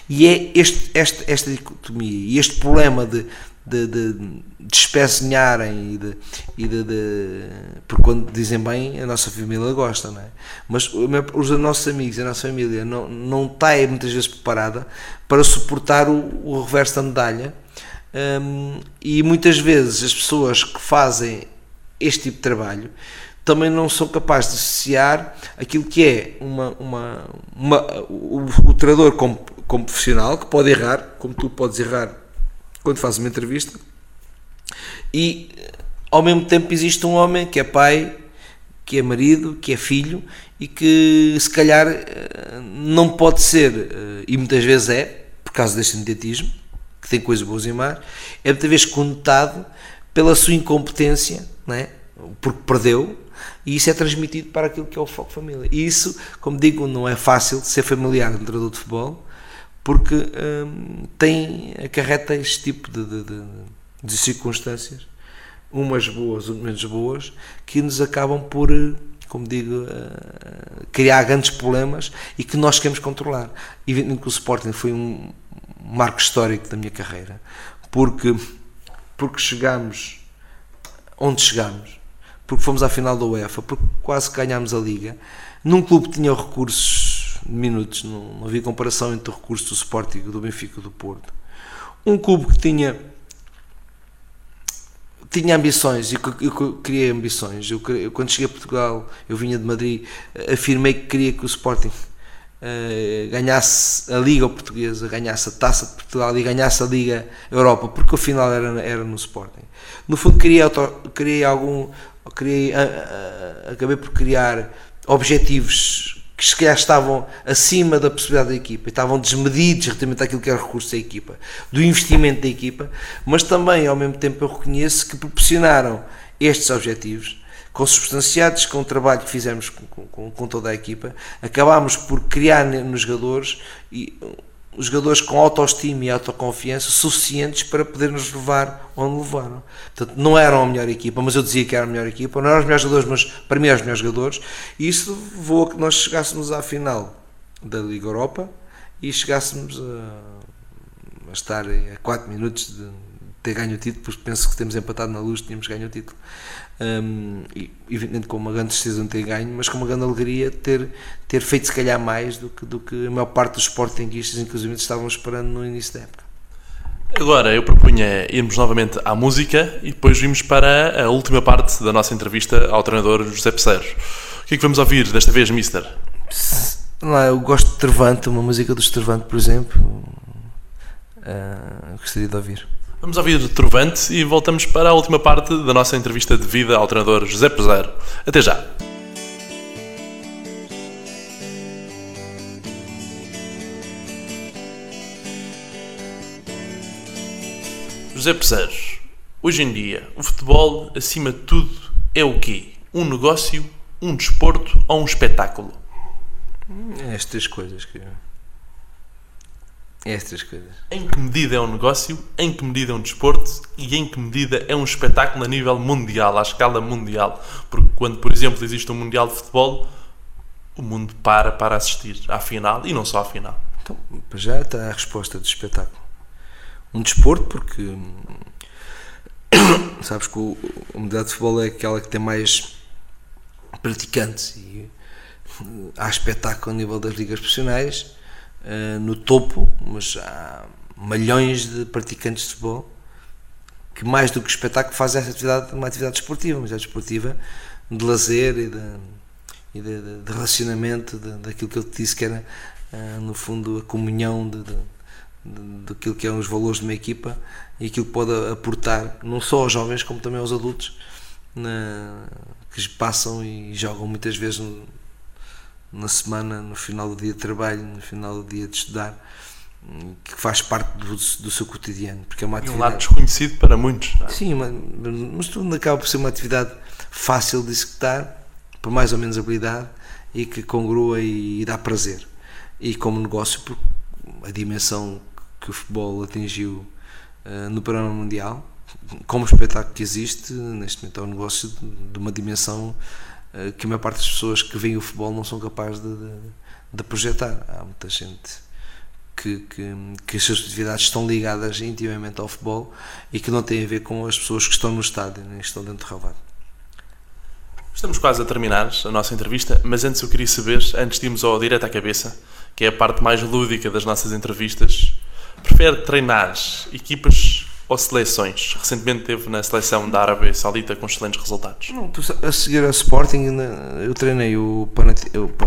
Speaker 3: e é este, este, esta dicotomia e este problema de, de, de, de espezinharem e, de, e de, de, Porque quando dizem bem, a nossa família gosta, não é? Mas os nossos amigos, a nossa família, não, não está muitas vezes preparada para suportar o, o reverso da medalha. Um, e muitas vezes as pessoas que fazem este tipo de trabalho também não são capazes de associar aquilo que é uma, uma, uma o, o treinador como, como profissional, que pode errar, como tu podes errar quando fazes uma entrevista, e ao mesmo tempo existe um homem que é pai, que é marido, que é filho e que se calhar não pode ser, e muitas vezes é, por causa deste mediatismo, que tem coisas boas e más, é muitas vezes conotado pela sua incompetência, não é? porque perdeu, e isso é transmitido para aquilo que é o foco família. E isso, como digo, não é fácil ser familiar de um treinador de futebol, porque hum, tem, acarreta este tipo de, de, de, de, circunstâncias, umas boas, outras menos boas, que nos acabam por, como digo, uh, criar grandes problemas e que nós queremos controlar. Evidentemente que o Sporting foi um marco histórico da minha carreira, porque, porque chegamos onde chegamos porque fomos à final da UEFA, porque quase ganhámos a Liga, num clube que tinha recursos minutos, não, não havia comparação entre o recurso do Sporting, do Benfica e do Porto. Um clube que tinha tinha ambições e eu criei ambições. Eu, eu, quando cheguei a Portugal, eu vinha de Madrid, afirmei que queria que o Sporting uh, ganhasse a Liga Portuguesa, ganhasse a Taça de Portugal e ganhasse a Liga Europa, porque o final era, era no Sporting. No fundo, auto, criei algum, criei, acabei por criar objetivos que se calhar estavam acima da possibilidade da equipa, estavam desmedidos relativamente àquilo que era o recurso da equipa, do investimento da equipa, mas também ao mesmo tempo eu reconheço que proporcionaram estes objetivos, consubstanciados com o trabalho que fizemos com, com, com toda a equipa, acabámos por criar nos jogadores jogadores com autoestima e autoconfiança suficientes para poder nos levar onde levaram. Portanto, não eram a melhor equipa, mas eu dizia que era a melhor equipa, não eram os melhores jogadores, mas para mim eram os melhores jogadores, e isso levou a que nós chegássemos à final da Liga Europa e chegássemos a, a estar a 4 minutos de ter ganho o título, porque penso que temos empatado na luz, tínhamos ganho o título. Um, e, evidentemente com uma grande tristeza não ter ganho, mas com uma grande alegria ter, ter feito se calhar mais do que, do que a maior parte dos sportinguistas, inclusive, estavam esperando no início da época.
Speaker 2: Agora eu propunha irmos novamente à música e depois vimos para a última parte da nossa entrevista ao treinador José Pesseiro. O que é que vamos ouvir desta vez, Mister?
Speaker 3: Lá, eu gosto de Trevante, uma música do Trevante, por exemplo. Uh, gostaria de ouvir.
Speaker 2: Vamos ouvir Trovante e voltamos para a última parte da nossa entrevista de vida ao treinador José Peseiro. Até já! José Peseiro, hoje em dia, o futebol, acima de tudo, é o quê? Um negócio, um desporto ou um espetáculo?
Speaker 3: É estas coisas que estas coisas.
Speaker 2: Em que medida é um negócio, em que medida é um desporto e em que medida é um espetáculo a nível mundial, à escala mundial? Porque quando, por exemplo, existe um Mundial de Futebol, o mundo para para assistir à final e não só à final.
Speaker 3: Então, já está a resposta do espetáculo. Um desporto, porque sabes que o, Mundial de Futebol é aquela que tem mais praticantes e há espetáculo a nível das ligas profissionais uh, no topo, mas há milhões de praticantes de futebol que mais do que espetáculo fazem essa atividade uma atividade esportiva, uma atividade esportiva de lazer e de, e de, de, de relacionamento de, daquilo que eu te disse que era uh, no fundo a comunhão de, daquilo que são os valores de uma equipa e aquilo que pode aportar não só aos jovens como também aos adultos na, que passam e jogam muitas vezes no, na semana, no final do dia de trabalho, no final do dia de estudar, que faz parte do, do seu cotidiano. Porque é uma
Speaker 2: atividade. E um lado desconhecido para muitos. É?
Speaker 3: Sim, mas, mas tudo acaba por ser uma atividade fácil de executar, por mais ou menos habilidade, e que congrua e, e dá prazer. E como negócio, por a dimensão que o futebol atingiu uh, no panorama mundial, como espetáculo que existe, neste momento é um negócio de, de uma dimensão que a maior parte das pessoas que veem o futebol não são capazes de, de, de projetar. Há muita gente que, que, que, as suas atividades estão ligadas intimamente ao futebol e que não têm a ver com as pessoas que estão no estádio nem estão dentro do relvado.
Speaker 2: Estamos quase a terminar a nossa entrevista, mas antes eu queria saber, antes de irmos ao direto à cabeça, que é a parte mais lúdica das nossas entrevistas, prefere treinar equipas ou seleções? Recentemente teve na seleção da Arábia Saudita com excelentes resultados.
Speaker 3: Não, a seguir a Sporting, eu treinei o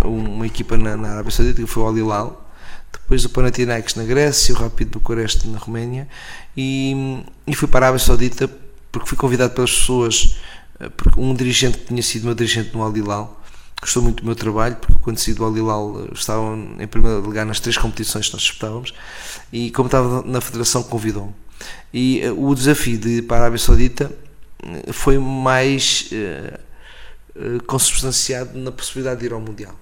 Speaker 3: uma equipa na, na Arábia Saudita que foi o Al Hilal, depois o Panathinaikos na Grécia, o Rápido Bucareste na Roménia e, e fui para a Arábia Saudita porque fui convidado pelas pessoas, eh, porque um dirigente que tinha sido meu dirigente no Al Hilal gostou muito do meu trabalho, porque quando saí do Al Hilal eh, estava em primeiro lugar nas três competições que nós disputávamos e como estava na federação convidou-me e uh, o desafio de para a Arábia Saudita eh, foi mais uh, consubstanciado na possibilidade de ir ao Mundial.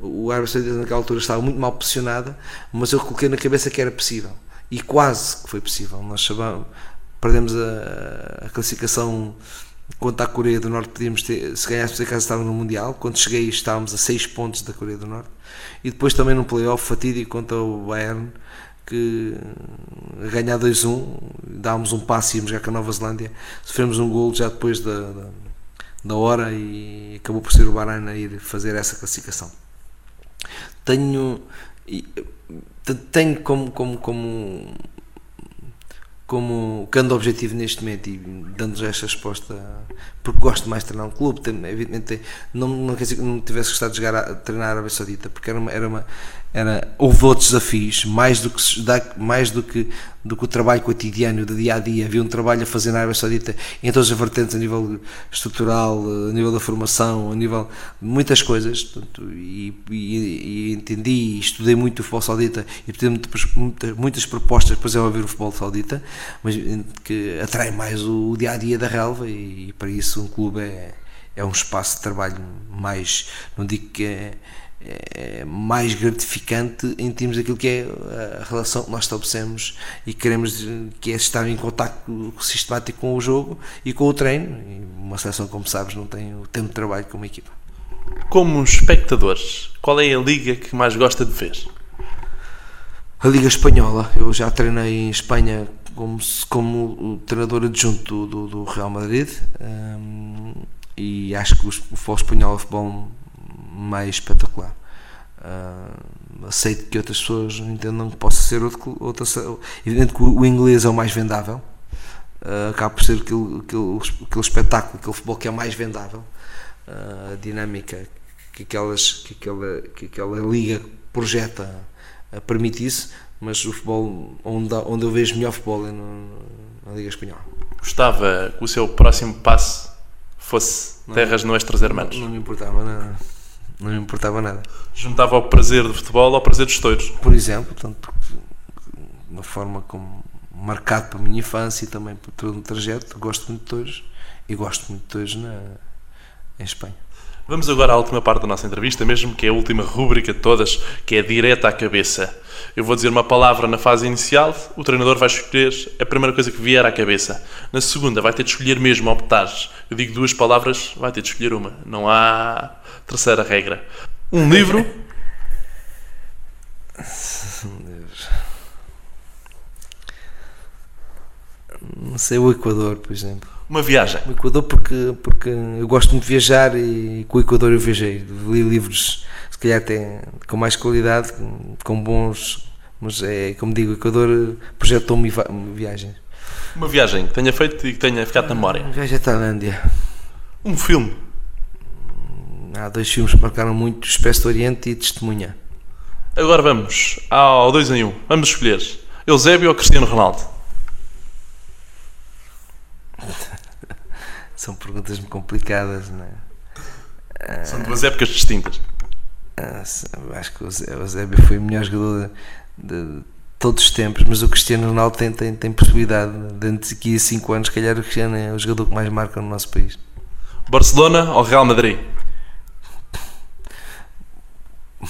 Speaker 3: O Arábia Saudita naquela altura estava muito mal posicionada, mas eu coloquei na cabeça que era possível. E quase que foi possível. Nós sabemos, perdemos a, a classificação quanto à Coreia do Norte, podíamos ter, se ganhássemos a casa estávamos no Mundial. Quando cheguei estávamos a 6 pontos da Coreia do Norte. E depois também no playoff fatídico contra o Bayern, que a ganhar 2-1, dávamos um passo e íamos já com a Nova Zelândia, sofremos um gol já depois da, da, da hora e acabou por ser o Bahrein a ir fazer essa classificação. Tenho, tenho como, como, como como grande objetivo neste momento e dando esta resposta porque gosto mais de treinar um clube evidentemente não, não quer dizer que não tivesse gostado de jogar a, treinar a Arábia Saudita porque era uma, era uma era, houve outros desafios, mais do, que, mais do que do que o trabalho cotidiano, do dia a dia. Havia um trabalho a fazer na Arábia Saudita em todas as vertentes, a nível estrutural, a nível da formação, a nível de muitas coisas. Portanto, e, e, e, entendi e estudei muito o futebol saudita e tive muitas, muitas propostas para desenvolver o futebol saudita, mas que atrai mais o, o dia a dia da relva e, e para isso um clube é, é um espaço de trabalho mais, não digo que é é mais gratificante em termos daquilo que é a relação que nós estabelecemos e queremos que é estar em contato sistemático com o jogo e com o treino. E uma seleção, como sabes, não tem o tempo de trabalho como equipa.
Speaker 2: Como espectadores, qual é a liga que mais gosta de ver?
Speaker 3: A Liga Espanhola. Eu já treinei em Espanha como, como treinador adjunto do, do, do Real Madrid um, e acho que o futebol espanhol é o futebol mais espetacular. Uh, aceito que outras pessoas entendam que possa ser outro, outra. Evidente que o inglês é o mais vendável, uh, acaba por ser aquele, aquele, aquele espetáculo, aquele futebol que é mais vendável. Uh, a dinâmica que, aquelas, que, aquela, que aquela liga projeta permite isso, mas o futebol onde, onde eu vejo melhor futebol é no, na Liga Espanhola.
Speaker 2: Gostava que o seu próximo passo fosse não, terras no Extras Hermanos?
Speaker 3: Não, não me importava nada. Não me importava nada.
Speaker 2: Juntava o prazer do futebol ao prazer dos touros?
Speaker 3: Por exemplo, tanto uma forma como marcado para a minha infância e também por todo o trajeto, gosto muito de touros e gosto muito de touros na, em Espanha.
Speaker 2: Vamos agora à última parte da nossa entrevista, mesmo que é a última rúbrica de todas, que é direta à cabeça. Eu vou dizer uma palavra na fase inicial, o treinador vai escolher a primeira coisa que vier à cabeça. Na segunda, vai ter de escolher mesmo, optar. Eu digo duas palavras, vai ter de escolher uma. Não há terceira regra. Um livro.
Speaker 3: Não sei, o Equador, por exemplo.
Speaker 2: Uma viagem.
Speaker 3: O Equador porque, porque eu gosto muito de viajar e com o Equador eu viajei. Li livros, se calhar até com mais qualidade, com bons mas é, como digo, o Equador projetou-me viagens.
Speaker 2: Uma viagem que tenha feito e que tenha ficado na memória?
Speaker 3: Uma viagem à Tailândia.
Speaker 2: Um filme?
Speaker 3: Há dois filmes que marcaram muito, Expresso do Oriente e Testemunha.
Speaker 2: Agora vamos ao 2 em 1. Um. Vamos escolher Eusébio ou Cristiano Ronaldo?
Speaker 3: São perguntas complicadas, não
Speaker 2: é? São duas épocas distintas.
Speaker 3: Ah, acho que o Eusébio foi o melhor jogador de todos os tempos, mas o Cristiano Ronaldo tem, tem, tem possibilidade, dentro de aqui a 5 anos, calhar o Cristiano é o jogador que mais marca no nosso país.
Speaker 2: Barcelona ou Real Madrid?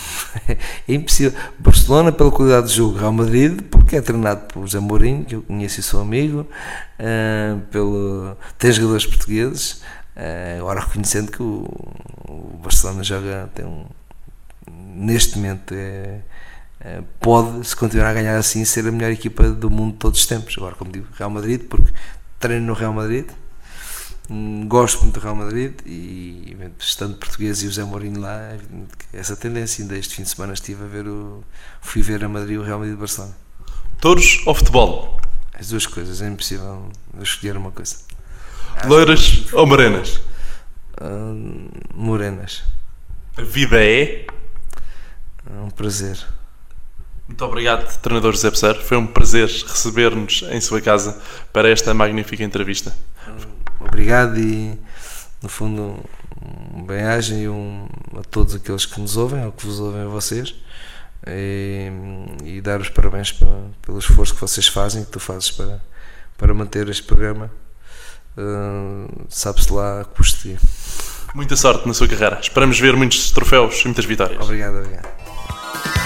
Speaker 3: é impossível. Barcelona pela qualidade de jogo, Real Madrid porque é treinado por José Mourinho, que eu conheço e sou amigo, uh, pelo, tem jogadores portugueses, uh, agora reconhecendo que o, o Barcelona joga, tem um, neste momento é eh, pode, se continuar a ganhar assim, ser a melhor equipa do mundo de todos os tempos. Agora, como digo, Real Madrid, porque treino no Real Madrid, gosto muito do Real Madrid e, estando português e o Zé Mourinho lá, essa tendência. Ainda este fim de semana estive a ver o. fui ver a Madrid o Real Madrid de Barcelona.
Speaker 2: Touros ou futebol?
Speaker 3: As duas coisas, é impossível escolher uma coisa.
Speaker 2: Loiras ou morenas?
Speaker 3: Uh, morenas.
Speaker 2: A vida é?
Speaker 3: É um prazer.
Speaker 2: Muito obrigado, treinador José Pesar. Foi um prazer receber-nos em sua casa para esta magnífica entrevista.
Speaker 3: Obrigado e, no fundo, um bem-agem e um, a todos aqueles que nos ouvem, ou que vos ouvem a vocês, e, e dar os parabéns pelo, pelo esforço que vocês fazem, que tu fazes para, para manter este programa. Uh, Sabe-se lá a custo dia.
Speaker 2: Muita sorte na sua carreira. Esperamos ver muitos troféus e muitas vitórias.
Speaker 3: Obrigado, obrigado.